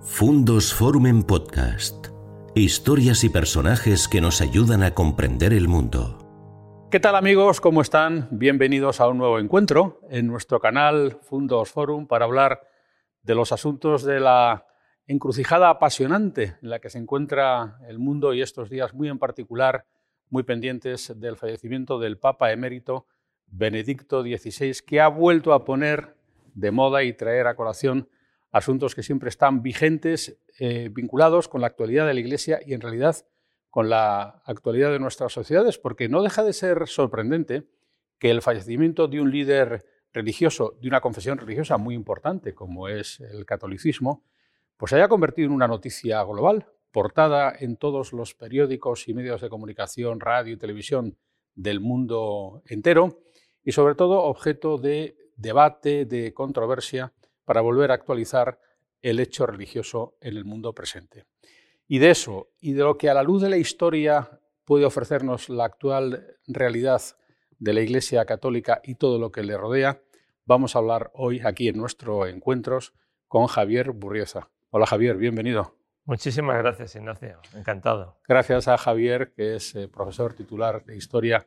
Fundos Forum en Podcast. Historias y personajes que nos ayudan a comprender el mundo. ¿Qué tal amigos? ¿Cómo están? Bienvenidos a un nuevo encuentro en nuestro canal Fundos Forum para hablar de los asuntos de la encrucijada apasionante en la que se encuentra el mundo y estos días muy en particular muy pendientes del fallecimiento del Papa emérito Benedicto XVI, que ha vuelto a poner de moda y traer a colación asuntos que siempre están vigentes, eh, vinculados con la actualidad de la Iglesia y en realidad con la actualidad de nuestras sociedades, porque no deja de ser sorprendente que el fallecimiento de un líder religioso, de una confesión religiosa muy importante como es el catolicismo, pues se haya convertido en una noticia global, portada en todos los periódicos y medios de comunicación, radio y televisión del mundo entero y sobre todo objeto de debate, de controversia para volver a actualizar el hecho religioso en el mundo presente. Y de eso, y de lo que a la luz de la historia puede ofrecernos la actual realidad de la Iglesia Católica y todo lo que le rodea, vamos a hablar hoy aquí en nuestro Encuentros con Javier Burrieza. Hola Javier, bienvenido. Muchísimas gracias, Ignacio. Encantado. Gracias a Javier, que es eh, profesor titular de Historia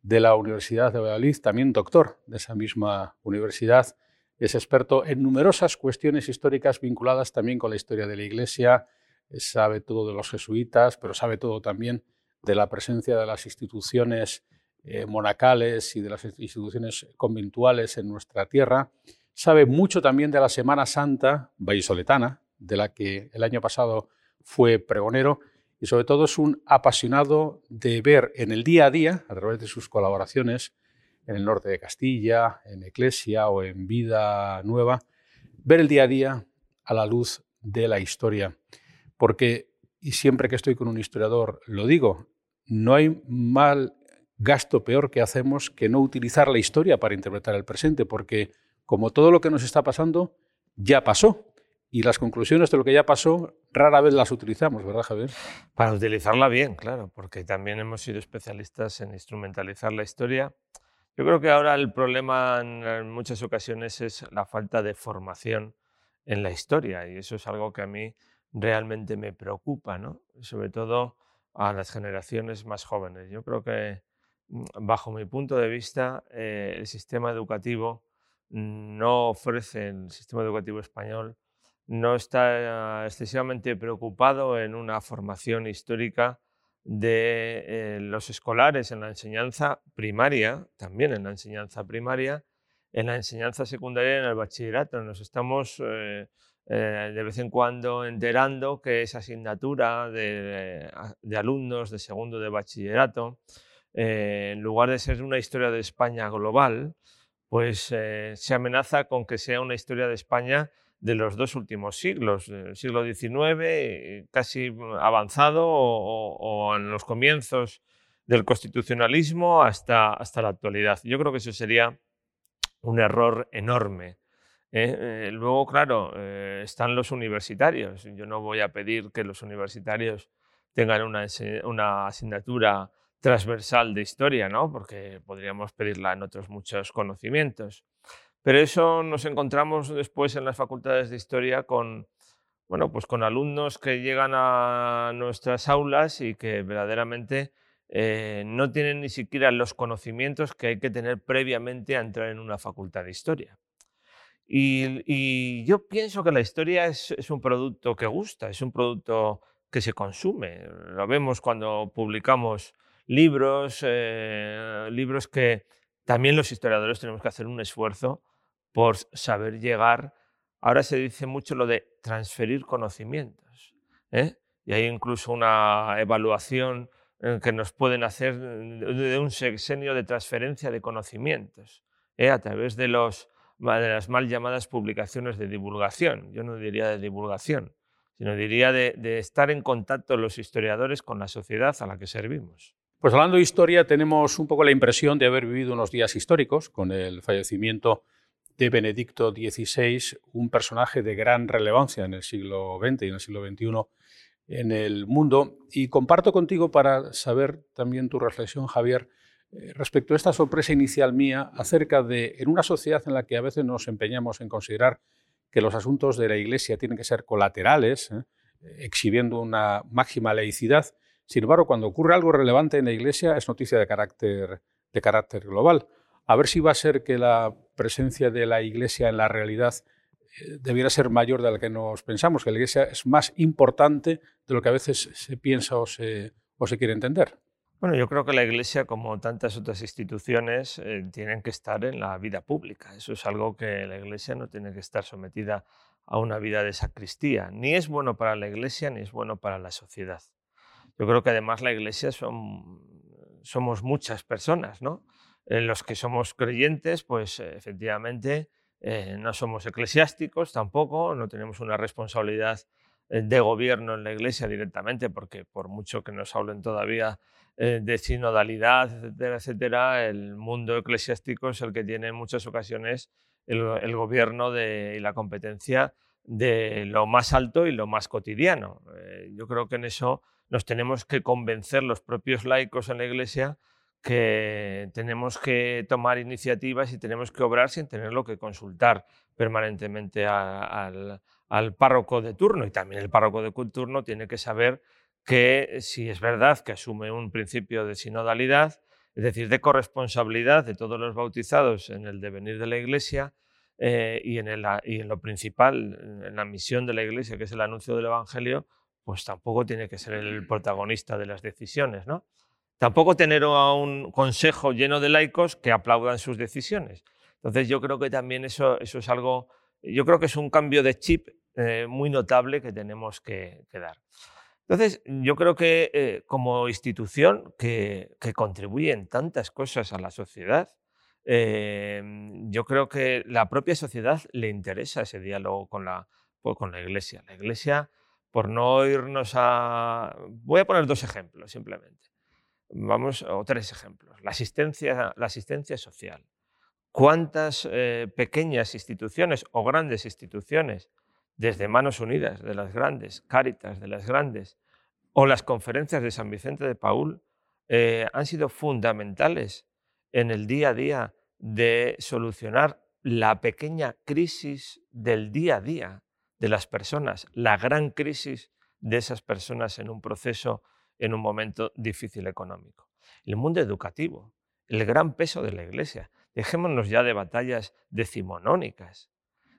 de la Universidad de Valladolid, también doctor de esa misma universidad es experto en numerosas cuestiones históricas vinculadas también con la historia de la Iglesia, sabe todo de los jesuitas, pero sabe todo también de la presencia de las instituciones eh, monacales y de las instituciones conventuales en nuestra tierra. Sabe mucho también de la Semana Santa vallisoletana, de la que el año pasado fue pregonero, y sobre todo es un apasionado de ver en el día a día, a través de sus colaboraciones, en el norte de Castilla, en Eclesia o en Vida Nueva, ver el día a día a la luz de la historia. Porque, y siempre que estoy con un historiador lo digo, no hay mal gasto peor que hacemos que no utilizar la historia para interpretar el presente, porque como todo lo que nos está pasando ya pasó. Y las conclusiones de lo que ya pasó rara vez las utilizamos, ¿verdad, Javier? Para utilizarla bien, claro, porque también hemos sido especialistas en instrumentalizar la historia yo creo que ahora el problema en muchas ocasiones es la falta de formación en la historia y eso es algo que a mí realmente me preocupa, ¿no? sobre todo a las generaciones más jóvenes. Yo creo que mm, bajo mi punto de vista eh, el sistema educativo no ofrece, el sistema educativo español no está excesivamente preocupado en una formación histórica de eh, los escolares en la enseñanza primaria, también en la enseñanza primaria, en la enseñanza secundaria y en el bachillerato. Nos estamos eh, eh, de vez en cuando enterando que esa asignatura de, de alumnos de segundo de bachillerato, en lugar de ser una historia de España global, pues se amenaza con que sea una historia de España de los dos últimos siglos, del siglo XIX, casi avanzado, o, en los comienzos del constitucionalismo hasta, hasta la actualidad. Yo creo que eso sería un error enorme. ¿eh? Eh, luego, claro, eh, están los universitarios. Yo no voy a pedir que los universitarios tengan una, una asignatura transversal de historia, ¿no? porque podríamos pedirla en otros muchos conocimientos. Pero eso nos encontramos después en las facultades de historia con, bueno, pues con alumnos que llegan a nuestras aulas y que verdaderamente eh, no tienen ni siquiera los conocimientos que hay que tener previamente a entrar en una facultad de historia. Y, yo pienso que la historia es, un producto que gusta, es un producto que se consume. Lo vemos cuando publicamos libros, eh, libros que también los historiadores tenemos que hacer un esfuerzo por saber llegar. Ahora se dice mucho lo de transferir conocimientos. ¿eh? Y hay incluso una evaluación que nos pueden hacer de un sexenio de transferencia de conocimientos ¿eh? a través de, las mal llamadas publicaciones de divulgación. Yo no diría de divulgación, sino diría de estar en contacto los historiadores con la sociedad a la que servimos. Pues hablando de historia, tenemos un poco la impresión de haber vivido unos días históricos con el fallecimiento de Benedicto XVI, un personaje de gran relevancia en el siglo XX y en el siglo XXI en el mundo. Y comparto contigo para saber también tu reflexión, Javier, eh, respecto a esta sorpresa inicial mía acerca de, en una sociedad en la que a veces nos empeñamos en considerar que los asuntos de la Iglesia tienen que ser colaterales, ¿eh? exhibiendo una máxima laicidad. Sin embargo, cuando ocurre algo relevante en la Iglesia es noticia de carácter, de carácter global. A ver si va a ser que la presencia de la Iglesia en la realidad eh, debiera ser mayor de la que nos pensamos, que la Iglesia es más importante de lo que a veces se piensa o se, quiere entender. Bueno, yo creo que la Iglesia, como tantas otras instituciones, eh, tienen que estar en la vida pública. Eso es algo que la Iglesia no tiene que estar sometida a una vida de sacristía. Ni es bueno para la Iglesia ni es bueno para la sociedad. Yo creo que además la Iglesia son, somos muchas personas, ¿no? Eh, los que somos creyentes, pues efectivamente eh, no somos eclesiásticos tampoco, no tenemos una responsabilidad de gobierno en la Iglesia directamente, porque por mucho que nos hablen todavía eh, de sinodalidad, etcétera, etcétera, el mundo eclesiástico es el que tiene en muchas ocasiones el, gobierno y la competencia de lo más alto y lo más cotidiano. Eh, yo creo que en eso nos tenemos que convencer los propios laicos en la Iglesia que tenemos que tomar iniciativas y tenemos que obrar sin tenerlo que consultar permanentemente al, al párroco de turno. Y también el párroco de turno tiene que saber que si es verdad que asume un principio de sinodalidad, es decir, de corresponsabilidad de todos los bautizados en el devenir de la Iglesia eh, y, en y, en lo principal, en la misión de la Iglesia, que es el anuncio del Evangelio, pues tampoco tiene que ser el protagonista de las decisiones. ¿no? Tampoco tener a un consejo lleno de laicos que aplaudan sus decisiones. Entonces yo creo que también eso, eso es algo, yo creo que es un cambio de chip eh, muy notable que tenemos que, que dar. Entonces, yo creo que eh, como institución que, contribuye en tantas cosas a la sociedad, em, yo creo que la propia sociedad le interesa ese diálogo con la, pues, con la Iglesia. La Iglesia, por no irnos a... Voy a poner dos ejemplos simplemente. Vamos, o tres ejemplos. La asistencia, la asistencia social. ¿Cuántas eh, pequeñas instituciones o grandes instituciones desde Manos Unidas, de las grandes, Cáritas, de las grandes, o las conferencias de San Vicente de Paul, eh, han sido fundamentales en el día a día de solucionar la pequeña crisis del día a día de las personas, la gran crisis de esas personas en un proceso, en un momento difícil económico. El mundo educativo, el gran peso de la Iglesia. Dejémonos ya de batallas decimonónicas.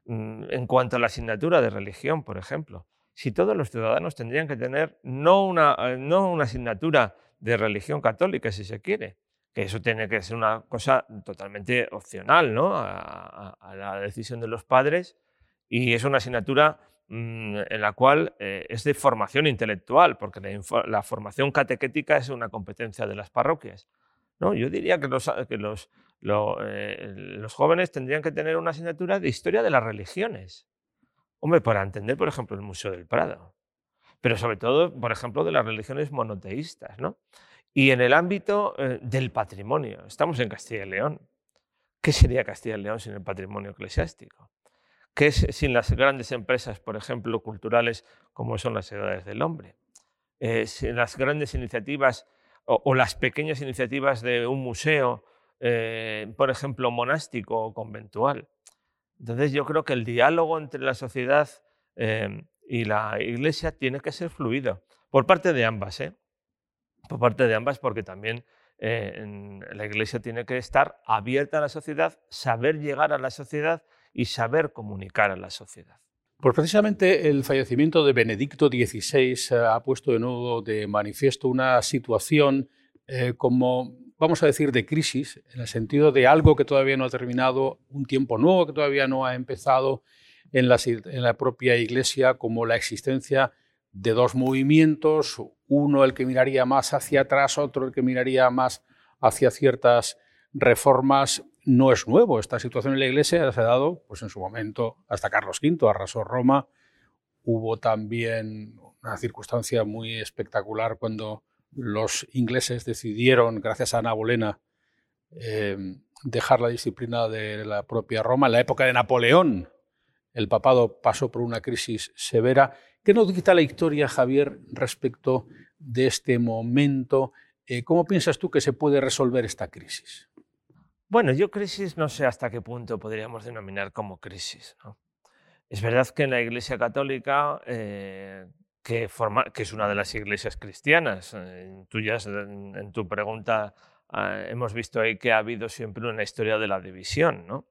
Mm, en cuanto a la asignatura de religión, por ejemplo, si todos los ciudadanos tendrían que tener no una, eh, no una asignatura de religión católica, si se quiere, que eso tiene que ser una cosa totalmente opcional ¿no? a, la decisión de los padres, y es una asignatura mm, en la cual eh, es de formación intelectual, porque la, formación catequética es una competencia de las parroquias. ¿no? Yo diría que, los, que los, eh, los jóvenes tendrían que tener una asignatura de historia de las religiones. Hombre, para entender, por ejemplo, el Museo del Prado, pero sobre todo, por ejemplo, de las religiones monoteístas, ¿no? Y en el ámbito eh, del patrimonio, estamos en Castilla y León. ¿Qué sería Castilla y León sin el patrimonio eclesiástico? ¿Qué es sin las grandes empresas, por ejemplo, culturales como son las edades del hombre? Eh, sin las grandes iniciativas o, las pequeñas iniciativas de un museo, eh, por ejemplo, monástico o conventual. Entonces yo creo que el diálogo entre la sociedad em, y la iglesia tiene que ser fluido, por parte de ambas, ¿eh? por parte de ambas, porque también eh, la iglesia tiene que estar abierta a la sociedad, saber llegar a la sociedad y saber comunicar a la sociedad. Pues precisamente el fallecimiento de Benedicto XVI eh, ha puesto de nuevo de manifiesto una situación como vamos a decir, de crisis, en el sentido de algo que todavía no ha terminado, un tiempo nuevo que todavía no ha empezado en la propia Iglesia, como la existencia de dos movimientos, uno el que miraría más hacia atrás, otro el que miraría más hacia ciertas reformas. No es nuevo, esta situación en la Iglesia se ha dado pues, en su momento hasta Carlos V, arrasó Roma. Hubo también una circunstancia muy espectacular cuando los ingleses decidieron, gracias a Ana Bolena, eh, dejar la disciplina de la propia Roma. En la época de Napoleón, el papado pasó por una crisis severa. ¿Qué nos quita la historia, Javier, respecto de este momento? Eh, ¿Cómo piensas tú que se puede resolver esta crisis? Bueno, yo crisis no sé hasta qué punto podríamos denominar como crisis. Es verdad que en la Iglesia Católica, que, forma, que, es una de las iglesias cristianas, en, en, tu pregunta ah, hemos visto ahí que ha habido siempre una historia de la división, ¿no?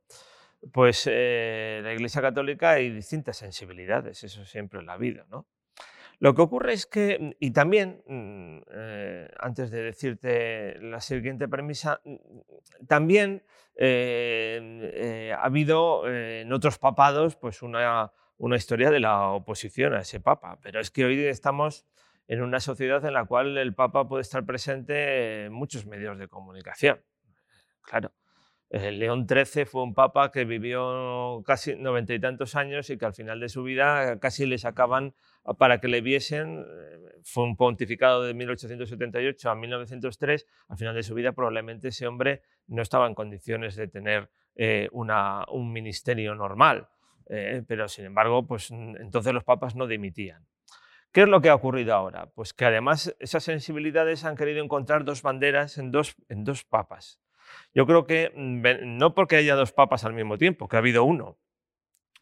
Pues la Iglesia Católica hay distintas sensibilidades, eso siempre en la vida, ¿no? Lo que ocurre es que, mm, y también, mm, eh, antes de decirte la siguiente premisa, mm, también eh, eh, ha habido en otros papados pues una, una historia de la oposición a ese papa, pero es que hoy estamos en una sociedad en la cual el papa puede estar presente en muchos medios de comunicación. Claro. León XIII fue un papa que vivió casi noventa y tantos años y que al final de su vida casi le sacaban para que le viesen. Eh, fue un pontificado de 1878 a 1903. Al final de su vida probablemente ese hombre no estaba en condiciones de tener eh, un ministerio normal. Eh, pero sin embargo, pues entonces los papas no dimitían. ¿Qué es lo que ha ocurrido ahora? Pues que además esas sensibilidades han querido encontrar dos banderas en dos, en dos papas. Yo creo que mm, no porque haya dos papas al mismo tiempo, que ha habido uno.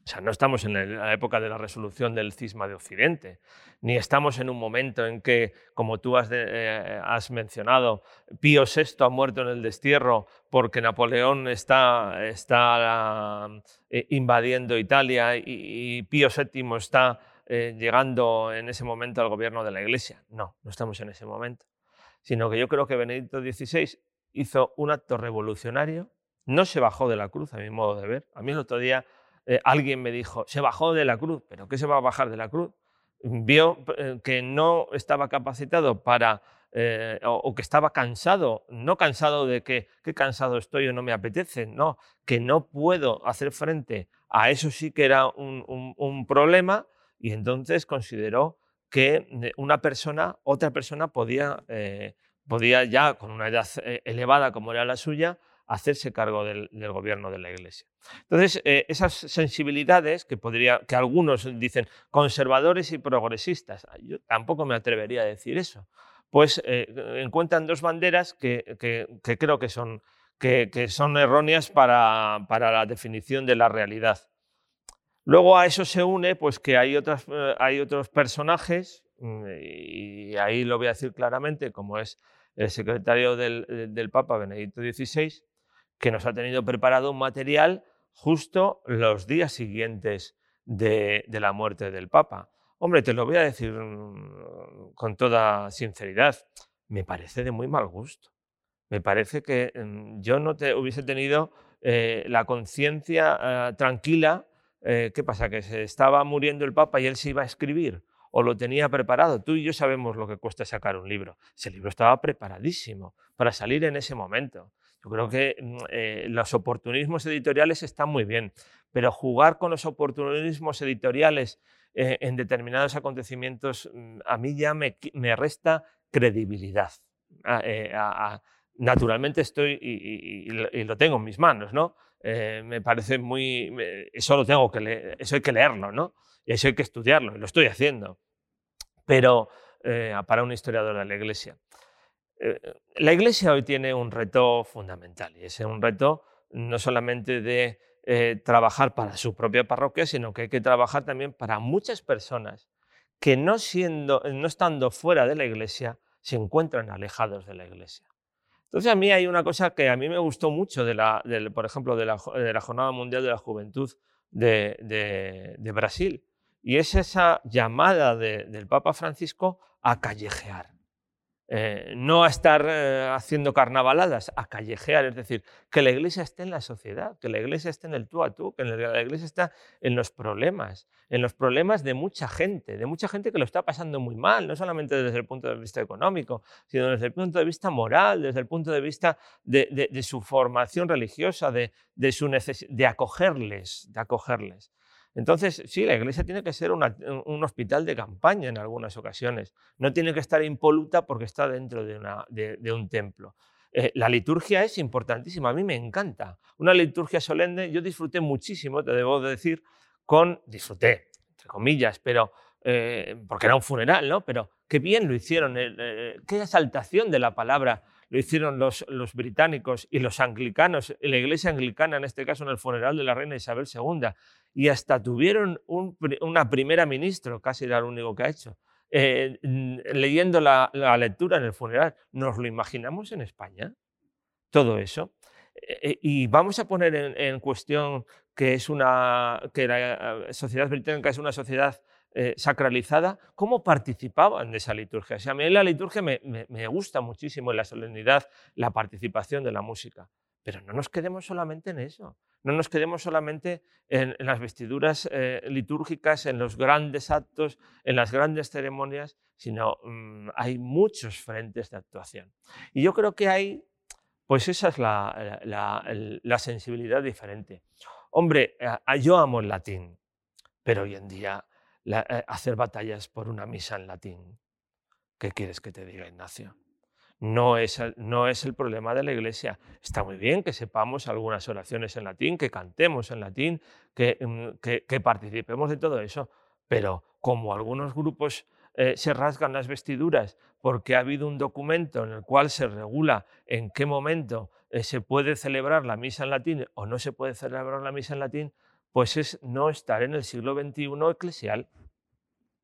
O sea, no estamos en la época de la resolución del cisma de Occidente, ni estamos en un momento en que, como tú has, eh, mencionado, Pío VI ha muerto en el destierro porque Napoleón está, está eh, invadiendo Italia y, Pío VII está eh, llegando en ese momento al gobierno de la Iglesia. No, no estamos en ese momento. Sino que yo creo que Benedicto XVI hizo un acto revolucionario, no se bajó de la cruz, a mi modo de ver. A mí el otro día eh, alguien me dijo, se bajó de la cruz, pero ¿qué se va a bajar de la cruz? Vio eh, que no estaba capacitado para, eh, o, que estaba cansado, no cansado de que, qué cansado estoy o no me apetece, no, que no puedo hacer frente a eso sí que era un problema y entonces consideró que una persona, otra persona podía podía ya, con una edad eh, elevada como era la suya, hacerse cargo del, gobierno de la Iglesia. Entonces, eh, esas sensibilidades que, podría, que algunos dicen conservadores y progresistas, ah, yo tampoco me atrevería a decir eso, pues eh, encuentran dos banderas que, creo que son, que, son erróneas para, para, la definición de la realidad. Luego a eso se une pues, que hay, otras, hay otros personajes, y ahí lo voy a decir claramente, como es el secretario eh, del, Papa Benedicto XVI, que nos ha tenido preparado un material justo los días siguientes de, la muerte del Papa. Hombre, te lo voy a decir mm, con toda sinceridad, me parece de muy mal gusto. Me parece que mm, yo no te hubiese tenido eh, la conciencia ah, tranquila. Eh, ¿Qué pasa? Que se estaba muriendo el Papa y él se iba a escribir o lo tenía preparado. Tú y yo sabemos lo que cuesta sacar un libro. Ese libro estaba preparadísimo para salir en ese momento. Yo creo que mm, eh, los oportunismos editoriales están muy bien, pero jugar con los oportunismos editoriales eh, en determinados acontecimientos mm, a mí ya me, resta credibilidad. Ah, eh, naturalmente estoy y, lo tengo en mis manos, ¿no? Me parece muy... Eso, lo tengo que eso hay que leerlo, ¿no? y eso hay que estudiarlo, y lo estoy haciendo. Pero eh, para un historiador de la Iglesia. Eh, la Iglesia hoy tiene un reto fundamental, y es un reto no solamente de eh, trabajar para su propia parroquia, sino que hay que trabajar también para muchas personas que no, siendo, no estando fuera de la Iglesia, se encuentran alejados de la Iglesia. Entonces a mí hay una cosa que a mí me gustó mucho, de la, por ejemplo, de la, Jornada Mundial de la Juventud de, de Brasil, y es esa llamada del Papa Francisco a callejear. Eh, no a estar eh, haciendo carnavaladas, a callejear, es decir, que la iglesia esté en la sociedad, que la iglesia esté en el tú a tú, que la iglesia está en los problemas, en los problemas de mucha gente, de mucha gente que lo está pasando muy mal, no solamente desde el punto de vista económico, sino desde el punto de vista moral, desde el punto de vista de, su formación religiosa, de, de, su de acogerles, de acogerles. Entonces, sí, la iglesia tiene que ser un hospital de campaña en algunas ocasiones. No tiene que estar impoluta porque está dentro de, un templo. Eh, la liturgia es importantísima, a mí me encanta. Una liturgia solemne, yo disfruté muchísimo, te debo decir, con, disfruté, entre comillas, pero, eh, porque era un funeral, ¿no? Pero qué bien lo hicieron, eh, qué exaltación de la palabra lo hicieron los, británicos y los anglicanos, la iglesia anglicana en este caso en el funeral de la reina Isabel II, y hasta tuvieron una primera ministra, casi era lo único que ha hecho, eh, leyendo la, lectura en el funeral. ¿Nos lo imaginamos en España? Todo eso. Eh, eh, y vamos a poner en, cuestión que, es una, que la sociedad británica es una sociedad sacralizada, ¿cómo participaban de esa liturgia? O a mí la liturgia me, gusta muchísimo, la solemnidad, la participación de la música, pero no nos quedemos solamente en eso. No nos quedemos solamente en, las vestiduras eh, litúrgicas, en los grandes actos, en las grandes ceremonias, sino mm, hay muchos frentes de actuación. Y yo creo que hay, pues esa es la, sensibilidad diferente. Hombre, eh, yo amo el latín, pero hoy en día eh, hacer batallas por una misa en latín, ¿qué quieres que te diga, Ignacio? no es, no es el problema de la Iglesia. Está muy bien que sepamos algunas oraciones en latín, que cantemos en latín, que, mm, que, participemos de todo eso, pero como algunos grupos eh, se rasgan las vestiduras porque ha habido un documento en el cual se regula en qué momento eh, se puede celebrar la misa en latín o no se puede celebrar la misa en latín, pues es no estar en el siglo XXI eclesial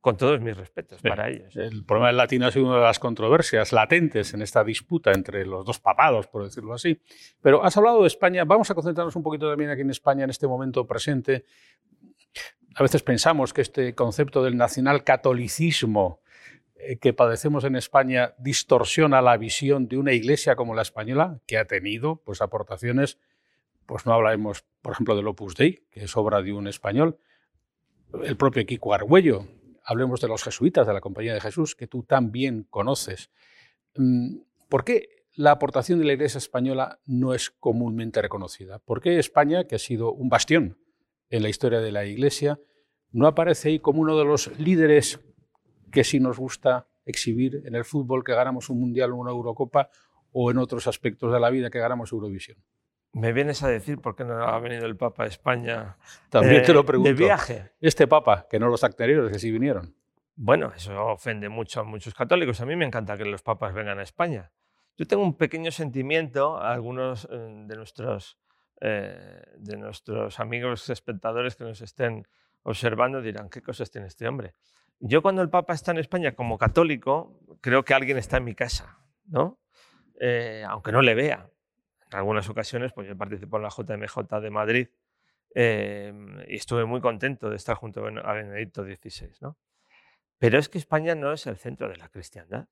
con todos mis respetos para ellos. El problema del latín ha sido una de las controversias latentes en esta disputa entre los dos papados, por decirlo así. Pero has hablado de España, vamos a concentrarnos un poquito también aquí en España en este momento presente. A veces pensamos que este concepto del nacional catolicismo eh, que padecemos en España distorsiona la visión de una iglesia como la española, que ha tenido pues, aportaciones, pues no hablaremos, por ejemplo, del Opus Dei, que es obra de un español, el propio Kiko Argüello, hablemos de los jesuitas de la Compañía de Jesús, que tú también conoces. Mm, ¿Por qué la aportación de la Iglesia española no es comúnmente reconocida? ¿Por qué España, que ha sido un bastión en la historia de la Iglesia, no aparece ahí como uno de los líderes que sí nos gusta exhibir en el fútbol, que ganamos un Mundial o una Eurocopa, o en otros aspectos de la vida que ganamos Eurovisión? Me vienes a decir por qué no ha venido el Papa a España. También te lo eh, pregunto. De viaje. Este Papa, que no los anteriores, que sí vinieron. Bueno, eso ofende mucho a muchos católicos. A mí me encanta que los papas vengan a España. Yo tengo un pequeño sentimiento, algunos eh, de nuestros, eh, de nuestros amigos espectadores que nos estén observando dirán, ¿qué cosas tiene este hombre? Yo cuando el Papa está en España como católico, creo que alguien está en mi casa, ¿no? aunque no le vea en algunas ocasiones, pues yo participo en la JMJ de Madrid em, y estuve muy contento de estar junto a Benedicto XVI. ¿no? Pero es que España no es el centro de la cristiandad.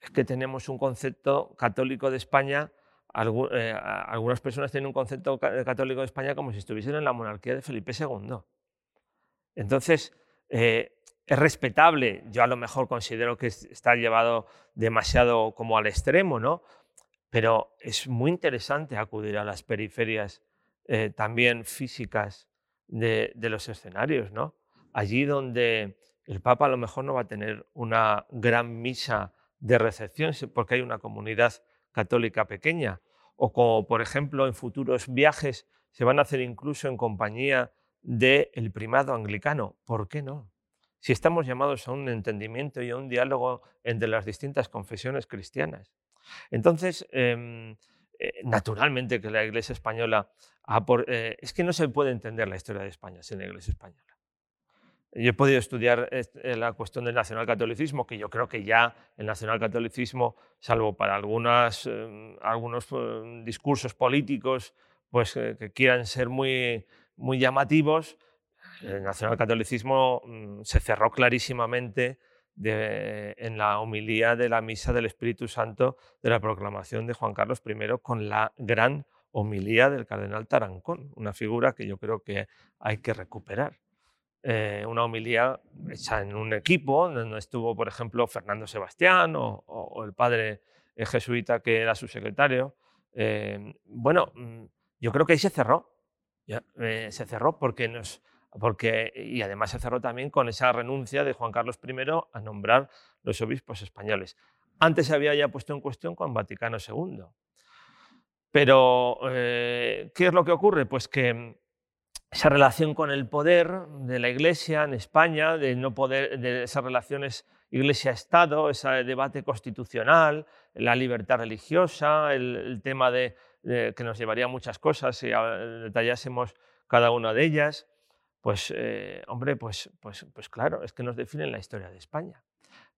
Es que tenemos un concepto católico de España, eh, algunas personas tienen un concepto católico de España como si estuviesen en la monarquía de Felipe II. Entonces, eh, es respetable, yo a lo mejor considero que está llevado demasiado como al extremo, ¿no? Pero es muy interesante acudir a las periferias eh, también físicas de, los escenarios, ¿no? Allí donde el Papa a lo mejor no va a tener una gran misa de recepción porque hay una comunidad católica pequeña, o como por ejemplo en futuros viajes se van a hacer incluso en compañía del primado anglicano. ¿Por qué no? Si estamos llamados a un entendimiento y a un diálogo entre las distintas confesiones cristianas. Entonces, em, eh, naturalmente que la Iglesia española... Eh, es que no se puede entender la historia de España sin la Iglesia española. Yo he podido estudiar eh, la cuestión del nacionalcatolicismo, que yo creo que ya el nacionalcatolicismo, salvo para algunas, em, algunos discursos políticos pues, que quieran ser muy, muy llamativos, el nacionalcatolicismo mm, se cerró clarísimamente en la homilía de la Misa del Espíritu Santo de la proclamación de Juan Carlos I con la gran homilía del cardenal Tarancón, una figura que yo creo que hay que recuperar. Eh, una homilía hecha en un equipo donde estuvo, por ejemplo, Fernando Sebastián o, el padre eh, jesuita que era su secretario. Eh, bueno, mm, yo creo que ahí se cerró. se cerró porque nos, porque, y además se cerró también con esa renuncia de Juan Carlos I a nombrar los obispos españoles. Antes se había ya puesto en cuestión con Vaticano II. Pero, eh, ¿qué es lo que ocurre? Pues que esa relación con el poder de la Iglesia en España, de no poder, de esas relaciones Iglesia-Estado, ese debate constitucional, la libertad religiosa, el, tema de, que nos llevaría a muchas cosas si detallásemos cada una de ellas, pues, eh, hombre, pues, pues, pues claro, es que nos definen la historia de España.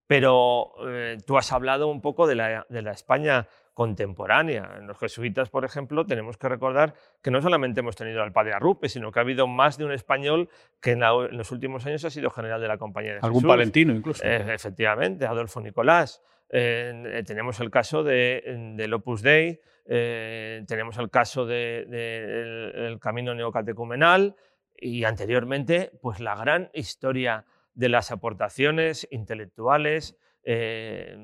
Pero eh, tú has hablado un poco de la, de la, España contemporánea. En los jesuitas, por ejemplo, tenemos que recordar que no solamente hemos tenido al padre Arrupe, sino que ha habido más de un español que en, los últimos años ha sido general de la Compañía de Algún palentino incluso. Eh, efectivamente, Adolfo Nicolás. Eh, tenemos el caso de, del Opus Dei, tenemos el caso del de, Camino Neocatecumenal y anteriormente, pues la gran historia de las aportaciones intelectuales, eh,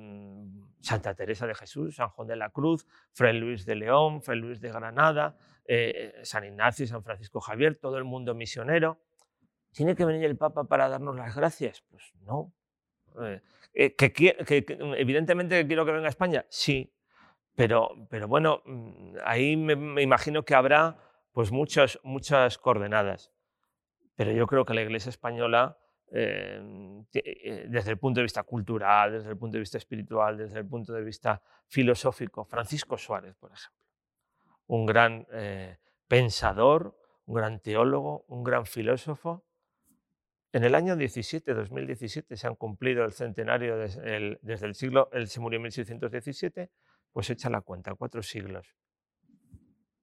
Santa Teresa de Jesús, San Juan de la Cruz, Fray Luis de León, Fray Luis de Granada, eh, San Ignacio, San Francisco Javier, todo el mundo misionero. ¿Tiene que venir el Papa para darnos las gracias? Pues no. Eh, que, evidentemente quiero que venga a España, sí, pero, pero bueno, mm, ahí me, imagino que habrá pues muchas, muchas coordenadas. Pero yo creo que la Iglesia española Em, eh, desde el punto de vista cultural, desde el punto de vista espiritual, desde el punto de vista filosófico. Francisco Suárez, por ejemplo, un gran eh, pensador, un gran teólogo, un gran filósofo. En el año 17, 2017, se han cumplido el centenario desde el siglo, él se murió en 1617, pues echa la cuenta, cuatro siglos.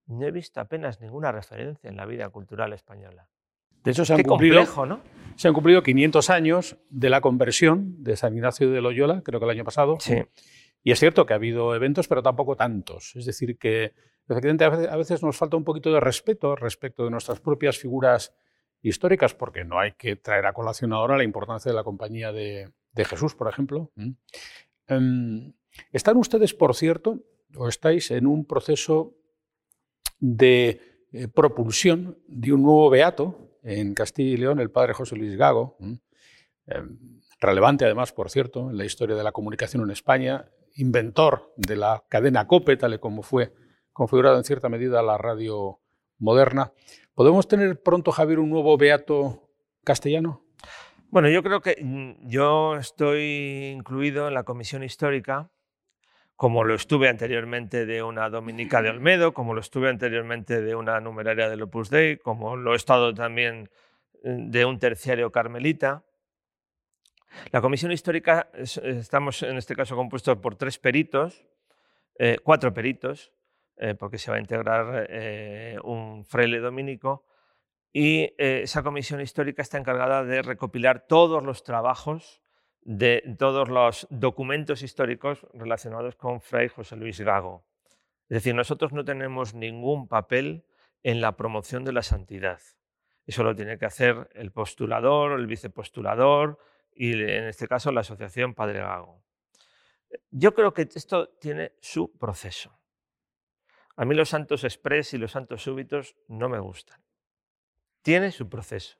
No he visto apenas ninguna referencia en la vida cultural española. De hecho, se han, cumplido, se han cumplido 500 años de la conversión de San Ignacio de Loyola, creo que el año pasado. Sí. Y es cierto que ha habido eventos, pero tampoco tantos. Es decir, que efectivamente a veces nos falta un poquito de respeto respecto de nuestras propias figuras históricas, porque no hay que traer a colación ahora la importancia de la compañía de, Jesús, por ejemplo. ¿Mm? Em, ¿Están ustedes, por cierto, o estáis en un proceso de eh, propulsión de un nuevo beato en Castilla y León el padre José Luis Gago, em, relevante además, por cierto, en la historia de la comunicación en España, inventor de la cadena COPE, tal y como fue configurada en cierta medida la radio moderna. ¿Podemos tener pronto, Javier, un nuevo beato castellano? Bueno, yo creo que mm, yo estoy incluido en la comisión histórica como lo estuve anteriormente de una dominica de Olmedo, como lo estuve anteriormente de una numeraria del Opus Dei, como lo he estado también eh, de un terciario carmelita. La comisión histórica, estamos en este caso compuestos por tres peritos, eh, cuatro peritos, eh, porque se va a integrar un fraile dominico, y esa comisión histórica está encargada de recopilar todos los trabajos de todos los documentos históricos relacionados con Fray José Luis Gago. Es decir, nosotros no tenemos ningún papel en la promoción de la santidad. Eso lo tiene que hacer el postulador, el vicepostulador y en este caso la Asociación Padre Gago. Yo creo que esto tiene su proceso. A mí los santos express y los santos súbitos no me gustan. Tiene su proceso.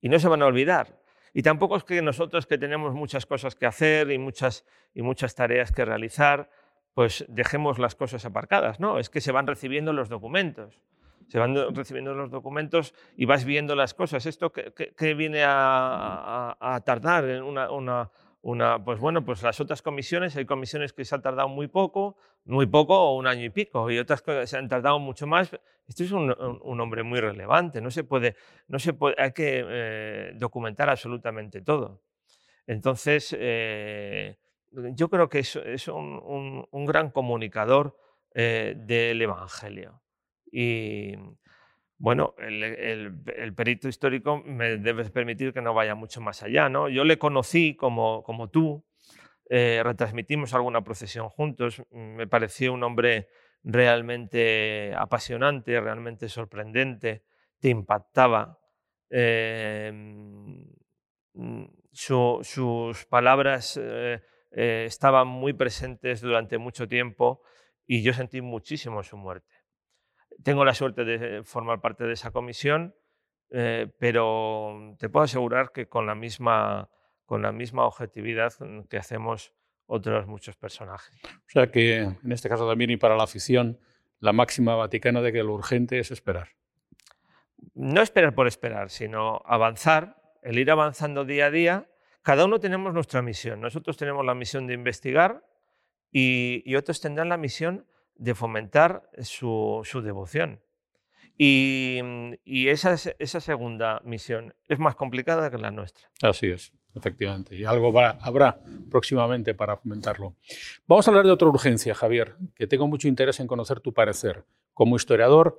Y no se van a olvidar. Y tampoco es que nosotros que tenemos muchas cosas que hacer y muchas, y muchas tareas que realizar, pues dejemos las cosas aparcadas. No, es que se van recibiendo los documentos. Se van recibiendo los documentos y vas viendo las cosas. ¿Esto qué, viene a, tardar en una, una, pues bueno, pues las otras comisiones, hay comisiones que se han tardado muy poco, muy poco o un año y pico, y otras que se han tardado mucho más. Esto es un, hombre muy relevante, no se puede, no se puede hay que eh, documentar absolutamente todo. Entonces, eh, yo creo que es, es un, gran comunicador eh, del Evangelio. Bueno, el, perito histórico me debe permitir que no vaya mucho más allá. ¿no? Yo le conocí como, como tú, eh, retransmitimos alguna procesión juntos, me pareció un hombre realmente apasionante, realmente sorprendente, te impactaba. Em, sus palabras eh, eh, estaban muy presentes durante mucho tiempo y yo sentí muchísimo su muerte. Tengo la suerte de formar parte de esa comisión, eh, pero te puedo asegurar que con la, misma, con la misma objetividad que hacemos otros muchos personajes. O sea que en este caso también y para la afición, la máxima vaticana de que lo urgente es esperar. No esperar por esperar, sino avanzar, el ir avanzando día a día, cada uno tenemos nuestra misión. Nosotros tenemos la misión de investigar y, otros tendrán la misión de fomentar su, devoción. Y, esa, esa, segunda misión es más complicada que la nuestra. Así es, efectivamente. Y algo habrá próximamente para fomentarlo. Vamos a hablar de otra urgencia, Javier, que tengo mucho interés en conocer tu parecer como historiador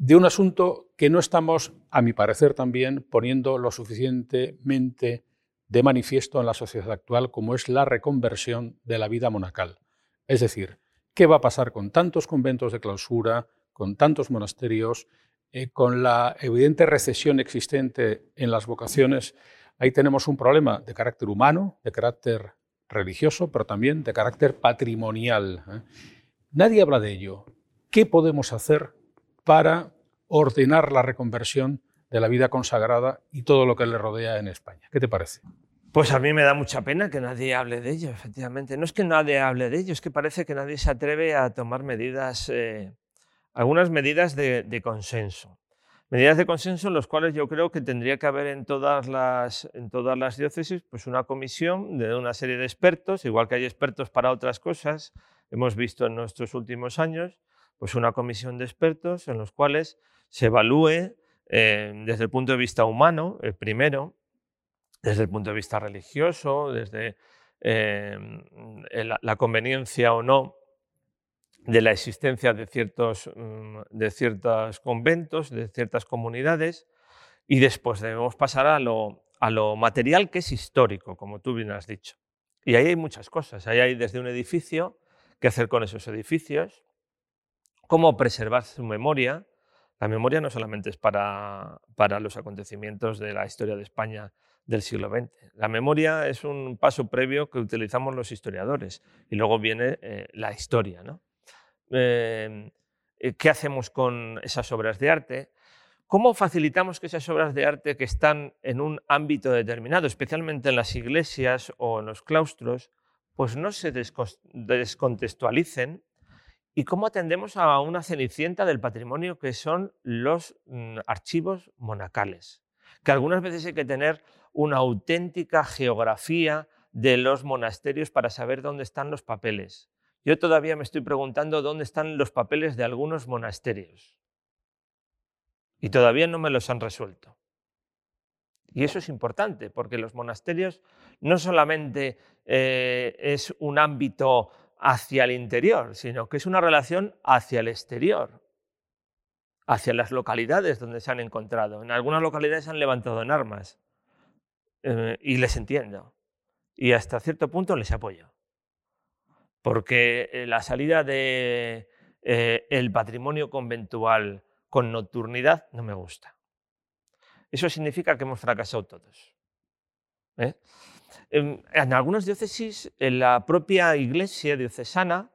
de un asunto que no estamos, a mi parecer también, poniendo lo suficientemente de manifiesto en la sociedad actual, como es la reconversión de la vida monacal. Es decir, ¿qué va a pasar con tantos conventos de clausura, con tantos monasterios, eh, con la evidente recesión existente en las vocaciones? Ahí tenemos un problema de carácter humano, de carácter religioso, pero también de carácter patrimonial. ¿eh? Nadie habla de ello. ¿Qué podemos hacer para ordenar la reconversión de la vida consagrada y todo lo que le rodea en España. ¿Qué te parece? Pues a mí me da mucha pena que nadie hable de ello, efectivamente. No es que nadie hable de ello, es que parece que nadie se atreve a tomar medidas, eh, algunas medidas de, consenso. Medidas de consenso en las cuales yo creo que tendría que haber en todas, las, diócesis pues una comisión de una serie de expertos, igual que hay expertos para otras cosas, hemos visto en nuestros últimos años, pues una comisión de expertos en los cuales se evalúe eh, desde el punto de vista humano, el primero, desde el punto de vista religioso, desde eh, la, conveniencia o no de la existencia de ciertos, mm, de ciertos conventos, de ciertas comunidades, y después debemos pasar a lo, a lo material que es histórico, como tú bien has dicho. Y ahí hay muchas cosas. Ahí hay desde un edificio, qué hacer con esos edificios, cómo preservar su memoria. La memoria no solamente es para, para los acontecimientos de la historia de España del siglo XX. La memoria es un paso previo que utilizamos los historiadores y luego viene eh, la historia. ¿no? Em, eh, ¿Qué hacemos con esas obras de arte? ¿Cómo facilitamos que esas obras de arte que están en un ámbito determinado, especialmente en las iglesias o en los claustros, pues no se descontextualicen ¿Y cómo atendemos a una cenicienta del patrimonio que son los mm, archivos monacales? Que algunas veces hay que tener una auténtica geografía de los monasterios para saber dónde están los papeles. Yo todavía me estoy preguntando dónde están los papeles de algunos monasterios. Y todavía no me los han resuelto. Y eso es importante, porque los monasterios no solamente eh, es un ámbito hacia el interior, sino que es una relación hacia el exterior, hacia las localidades donde se han encontrado. En algunas localidades se han levantado en armas eh, y les entiendo. Y hasta cierto punto les apoyo. Porque eh, la salida de, eh, patrimonio conventual con nocturnidad no me gusta. Eso significa que hemos fracasado todos. En, algunas diócesis, en la propia iglesia diocesana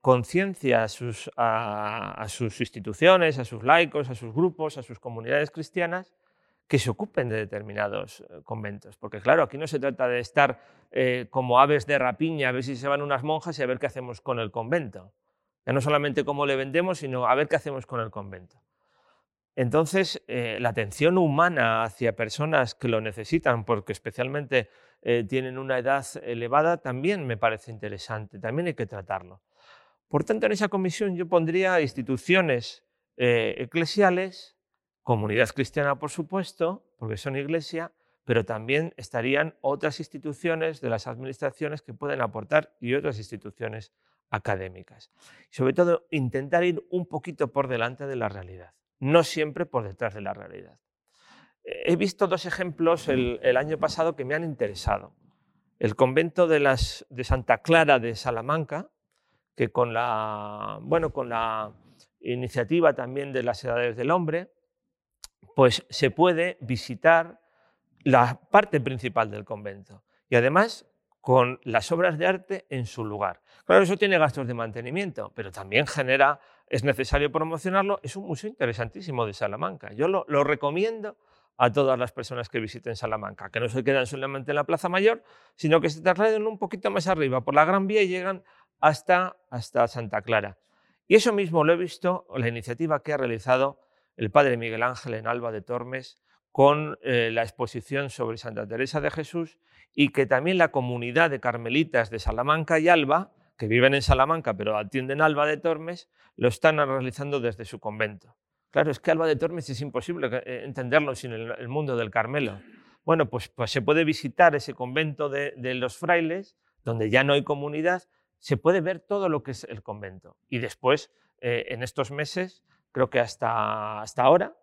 conciencia a sus, a, sus instituciones, a sus laicos, a sus grupos, a sus comunidades cristianas, que se ocupen de determinados eh, conventos. Porque claro, aquí no se trata de estar eh, como aves de rapiña, a ver si se van unas monjas y a ver qué hacemos con el convento. Ya no solamente cómo le vendemos, sino a ver qué hacemos con el convento. Entonces, eh, la atención humana hacia personas que lo necesitan, porque especialmente tienen una edad elevada, también me parece interesante, también hay que tratarlo. Por tanto, en esa comisión yo pondría instituciones eh, eclesiales, comunidad cristiana, por supuesto, porque son iglesia, pero también estarían otras instituciones de las administraciones que pueden aportar y otras instituciones académicas. sobre todo, intentar ir un poquito por delante de la realidad no siempre por detrás de la realidad. He visto dos ejemplos el, año pasado que me han interesado. El convento de, las, de Santa Clara de Salamanca, que con la, bueno, con la iniciativa también de las edades del hombre, pues se puede visitar la parte principal del convento. Y además con las obras de arte en su lugar. Claro, eso tiene gastos de mantenimiento, pero también genera, es necesario promocionarlo. Es un museo interesantísimo de Salamanca. Yo lo, recomiendo a todas las personas que visiten Salamanca, que no se quedan solamente en la Plaza Mayor, sino que se trasladen un poquito más arriba por la Gran Vía y llegan hasta, hasta Santa Clara. Y eso mismo lo he visto, la iniciativa que ha realizado el padre Miguel Ángel en Alba de Tormes, con eh, la exposición sobre Santa Teresa de Jesús y que también la comunidad de carmelitas de Salamanca y Alba, que viven en Salamanca pero atienden Alba de Tormes, lo están realizando desde su convento. Claro, es que Alba de Tormes es imposible eh, entenderlo sin el, mundo del Carmelo. Bueno, pues, pues, se puede visitar ese convento de, los frailes, donde ya no hay comunidad, se puede ver todo lo que es el convento. Y después, eh, en estos meses, creo que hasta, hasta ahora,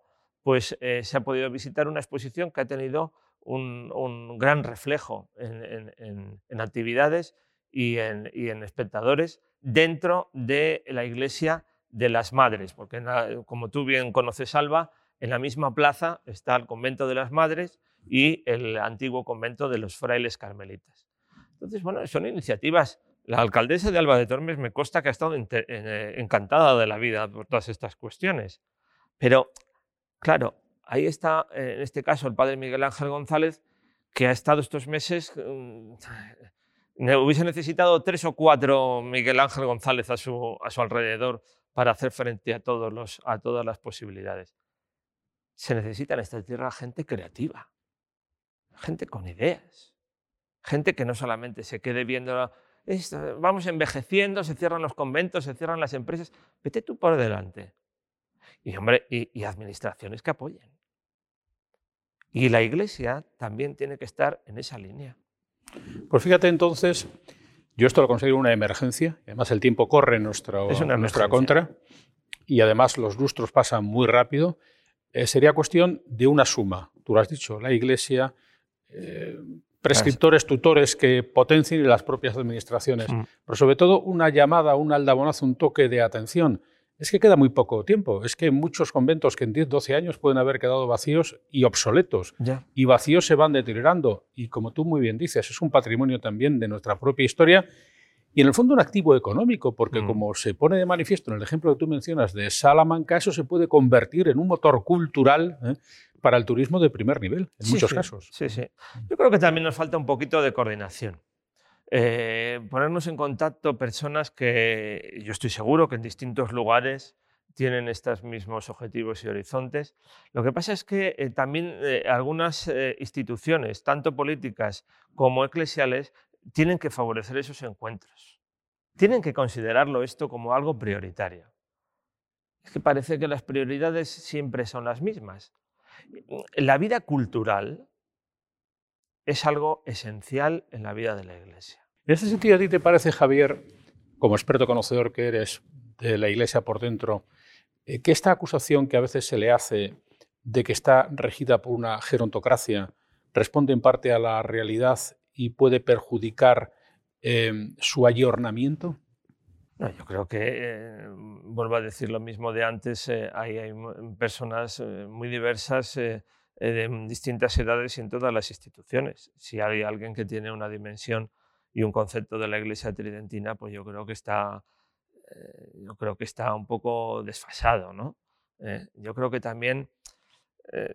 pues eh, se ha podido visitar una exposición que ha tenido un, gran reflejo en, actividades y, en, espectadores dentro de la iglesia de las madres, porque como tú bien conoces, Alba, en la misma plaza está el convento de las madres y el antiguo convento de los frailes carmelitas. Entonces, bueno, son iniciativas. La alcaldesa de Alba de Tormes me consta que ha estado eh, encantada de la vida por todas estas cuestiones. Pero, claro, ahí está, eh, en este caso, el padre Miguel Ángel González, que ha estado estos meses, mm, hubiese necesitado tres o cuatro Miguel Ángel González a su, a su alrededor para hacer frente a, todos los, a todas las posibilidades. Se necesita en esta tierra gente creativa, gente con ideas, gente que no solamente se quede viendo, vamos envejeciendo, se cierran los conventos, se cierran las empresas, vete tú por delante. Y, hombre, y administraciones que apoyen. Y la Iglesia también tiene que estar en esa línea. Pues fíjate entonces, yo esto lo considero una emergencia, además el tiempo corre en, nuestra contra y además los lustros pasan muy rápido. Eh, sería cuestión de una suma, tú lo has dicho, la Iglesia, eh, prescriptores, tutores que potencien las propias administraciones, mm. pero sobre todo una llamada, un aldabonazo, un toque de atención es que queda muy poco tiempo. Es que muchos conventos que en 10, 12 años pueden haber quedado vacíos y obsoletos. Y vacíos se van deteriorando. Y como tú muy bien dices, es un patrimonio también de nuestra propia historia y en el fondo un activo económico, porque mm. como se pone de manifiesto en el ejemplo que tú mencionas de Salamanca, eso se puede convertir en un motor cultural ¿eh? para el turismo de primer nivel, en muchos casos. Sí, sí. Yo creo que también nos falta un poquito de coordinación. Eh, ponernos en contacto personas que yo estoy seguro que en distintos lugares tienen estos mismos objetivos y horizontes. Lo que pasa es que eh, también eh, algunas instituciones, tanto políticas como eclesiales, tienen que favorecer esos encuentros. Tienen que considerarlo esto como algo prioritario. Es que parece que las prioridades siempre son las mismas. La vida cultural es algo esencial en la vida de la Iglesia. En ese sentido, ¿a ti te parece, Javier, como experto conocedor que eres de la Iglesia por dentro, eh, que esta acusación que a veces se le hace de que está regida por una gerontocracia responde en parte a la realidad y puede perjudicar em, su ayornamiento? No, yo creo que, eh, vuelvo a decir lo mismo de antes, eh, hay, personas muy diversas eh, de distintas edades y en todas las instituciones. Si hay alguien que tiene una dimensión y un concepto de la Iglesia tridentina, pues yo creo que está, eh, yo creo que está un poco desfasado. ¿no? Eh, yo creo que también,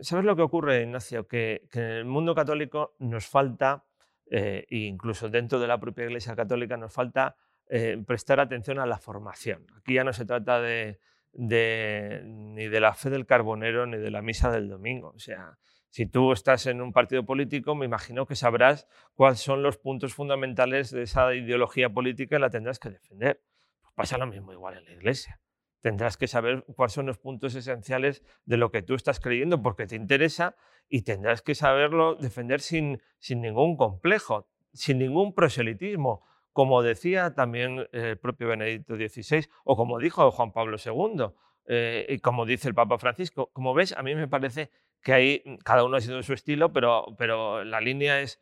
¿sabes lo que ocurre, Ignacio? Que, que, en el mundo católico nos falta, e incluso dentro de la propia Iglesia católica, nos falta prestar atención a la formación. Aquí ya no se trata de ni de la fe del carbonero ni de la misa del domingo. O sea, si tú estás en un partido político, me imagino que sabrás cuáles son los puntos fundamentales de esa ideología política y la tendrás que defender. Pues pasa lo mismo igual en la iglesia. Tendrás que saber cuáles son los puntos esenciales de lo que tú estás creyendo porque te interesa y tendrás que saberlo defender sin, sin ningún complejo, sin ningún proselitismo como decía también el propio Benedicto XVI o como dijo Juan Pablo II eh, y como dice el Papa Francisco. Como ves, a mí me parece que ahí mm, cada uno ha sido su estilo, pero, pero la línea es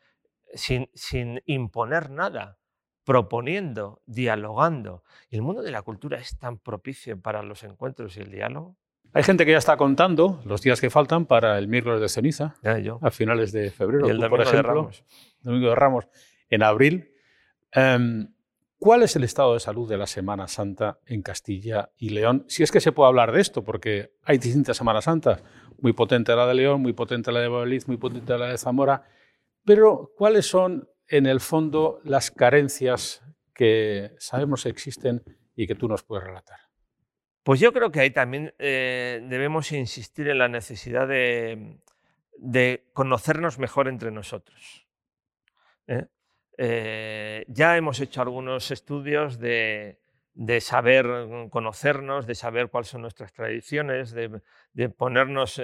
sin, sin imponer nada, proponiendo, dialogando. Y el mundo de la cultura es tan propicio para los encuentros y el diálogo. Hay gente que ya está contando los días que faltan para el miércoles de ceniza, a finales de febrero. Y el domingo de Ramos. Domingo de Ramos. En abril Em, ¿Cuál es el estado de salud de la Semana Santa en Castilla y León? Si es que se puede hablar de esto, porque hay distintas Semanas Santas, muy potente la de León, muy potente la de Valladolid, muy potente la de Zamora, pero ¿cuáles son en el fondo las carencias que sabemos existen y que tú nos puedes relatar? Pues yo creo que ahí también eh, debemos insistir en la necesidad de, de conocernos mejor entre nosotros. ¿eh? Eh, ya hemos hecho algunos estudios de, saber mm, conocernos, de saber cuáles son nuestras tradiciones, de, ponernos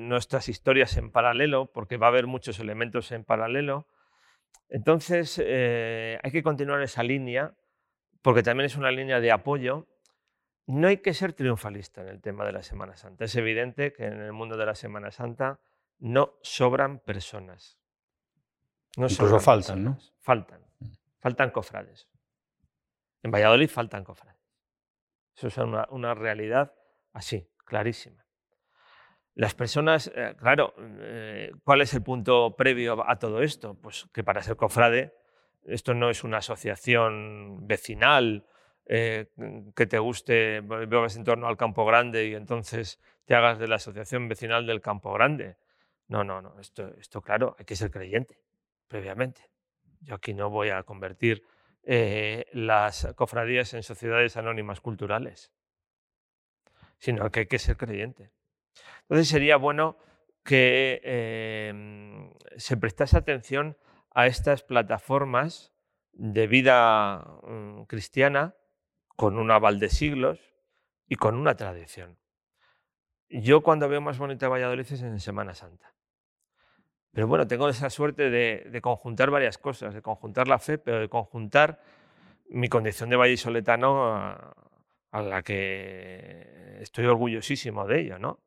nuestras historias en paralelo, porque va a haber muchos elementos en paralelo. Entonces, hay que continuar esa línea, porque también es una línea de apoyo no hay que ser triunfalista en el tema de la Semana Santa. Es evidente que en el mundo de la Semana Santa no sobran personas. No Incluso faltan, ¿no? Faltan. Mm. Faltan cofrades. En Valladolid faltan cofrades. Eso es una, realidad así, clarísima. Las personas, eh, claro, eh, ¿cuál es el punto previo a todo esto? Pues que para ser cofrade, esto no es una asociación vecinal eh, que te guste, vivas en torno al Campo Grande y entonces te hagas de la Asociación Vecinal del Campo Grande. No, no, no, esto, esto claro, hay que ser creyente previamente. Yo aquí no voy a convertir las cofradías en sociedades anónimas culturales, sino que hay que ser creyente. Entonces sería bueno que em, se prestase atención a estas plataformas de vida mm, cristiana con un aval de siglos y con una tradición. Yo cuando veo más bonita Valladolid es en Semana Santa. Pero bueno, tengo esa suerte de, conjuntar varias cosas, de conjuntar la fe, pero de conjuntar mi condición de vallisoletano a, a la que estoy orgullosísimo de ello. ¿no?